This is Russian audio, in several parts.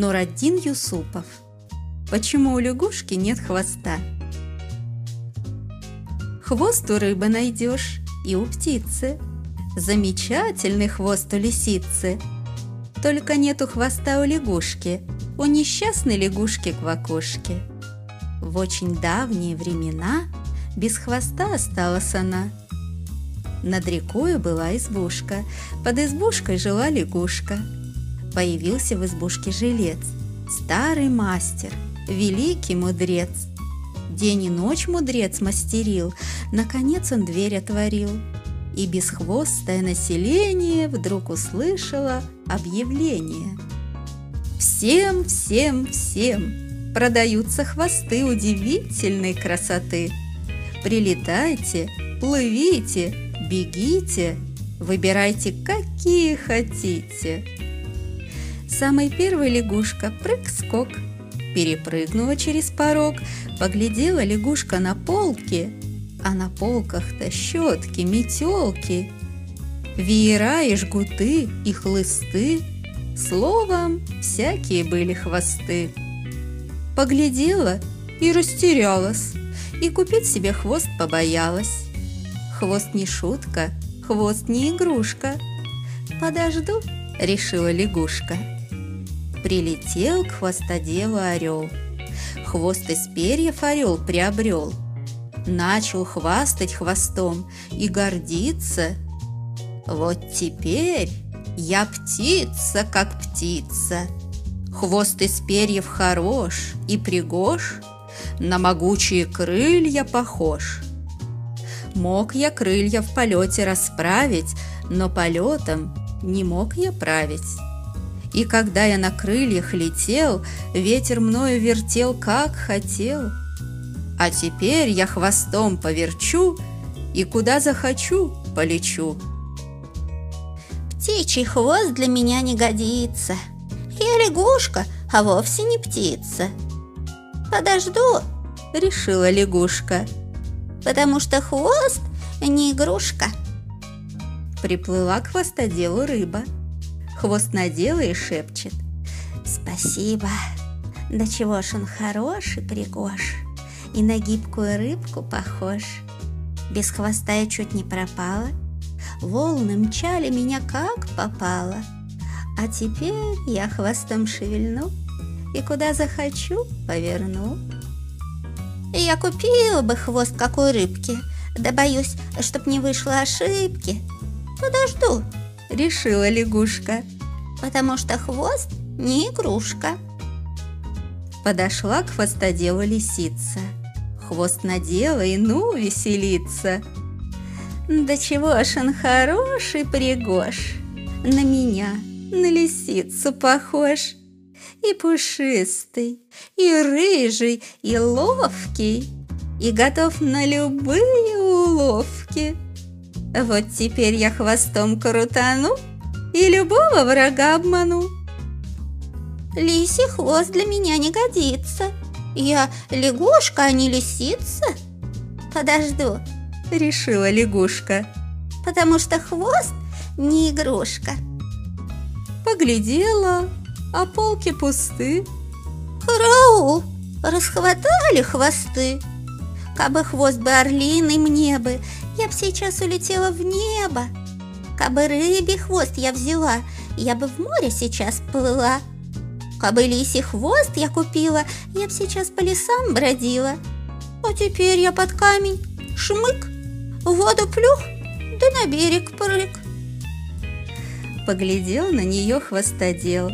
Нураддин Юсупов. Почему у лягушки нет хвоста? Хвост у рыбы найдешь и у птицы. Замечательный хвост у лисицы. Только нету хвоста у лягушки, у несчастной лягушки квакушки. В очень давние времена без хвоста осталась она. Над рекой была избушка, под избушкой жила лягушка. Появился в избушке жилец, старый мастер, великий мудрец. День и ночь мудрец мастерил, наконец он дверь отворил. И бесхвостое население вдруг услышало объявление. Всем, всем, всем продаются хвосты удивительной красоты. Прилетайте, плывите, бегите, выбирайте, какие хотите. Самой первой лягушка прыг-скок, перепрыгнула через порог, поглядела лягушка на полки, а на полках-то щетки, метелки, веера и жгуты и хлысты, словом, всякие были хвосты. Поглядела и растерялась, и купить себе хвост побоялась. Хвост не шутка, хвост не игрушка. Подожду, решила лягушка. Прилетел к хвостоделу орел. Хвост из перьев орел приобрел. Начал хвастать хвостом и гордиться. Вот теперь я птица, как птица. Хвост из перьев хорош и пригож, На могучие крылья похож. Мог я крылья в полете расправить, Но полетом не мог я править. И когда я на крыльях летел, ветер мною вертел, как хотел. А теперь я хвостом поверчу и куда захочу полечу. Птичий хвост для меня не годится. Я лягушка, а вовсе не птица. Подожду, решила лягушка, потому что хвост не игрушка. Приплыла к хвостоделу рыба – Хвост надела и шепчет. Спасибо. Да чего ж он хороший, пригож. И на гибкую рыбку похож. Без хвоста я чуть не пропала. Волны мчали меня как попало. А теперь я хвостом шевельну И куда захочу поверну. Я купила бы хвост какой рыбки, Да боюсь, чтоб не вышло ошибки. Подожду, решила лягушка, потому что хвост не игрушка. Подошла к хвостоделу лисица. Хвост надела и ну веселиться. Да чего ж он хороший пригож, на меня, на лисицу похож. И пушистый, и рыжий, и ловкий, и готов на любые уловки. Вот теперь я хвостом крутану и любого врага обману. Лисий хвост для меня не годится. Я лягушка, а не лисица. Подожду, решила лягушка, потому что хвост не игрушка. Поглядела, а полки пусты. Караул, расхватали хвосты. Кабы хвост бы орлиный мне бы, б сейчас улетела в небо. Кабы рыбий хвост я взяла, я бы в море сейчас плыла. Кабы лисий хвост я купила, я б сейчас по лесам бродила. А теперь я под камень, шмык, в воду плюх, да на берег прыг. Поглядел на нее хвостодел,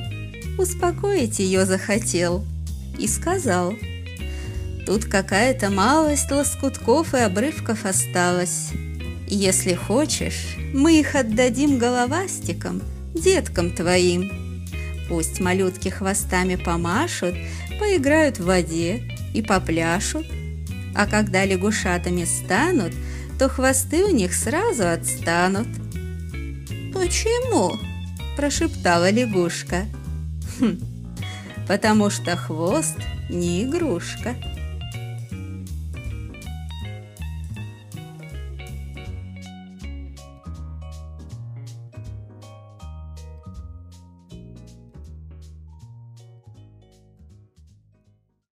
успокоить ее захотел и сказал – Тут какая-то малость лоскутков и обрывков осталась. Если хочешь, мы их отдадим головастикам, деткам твоим. Пусть малютки хвостами помашут, поиграют в воде и попляшут. А когда лягушатами станут, то хвосты у них сразу отстанут. «Почему?» – прошептала лягушка. «Хм, потому что хвост не игрушка».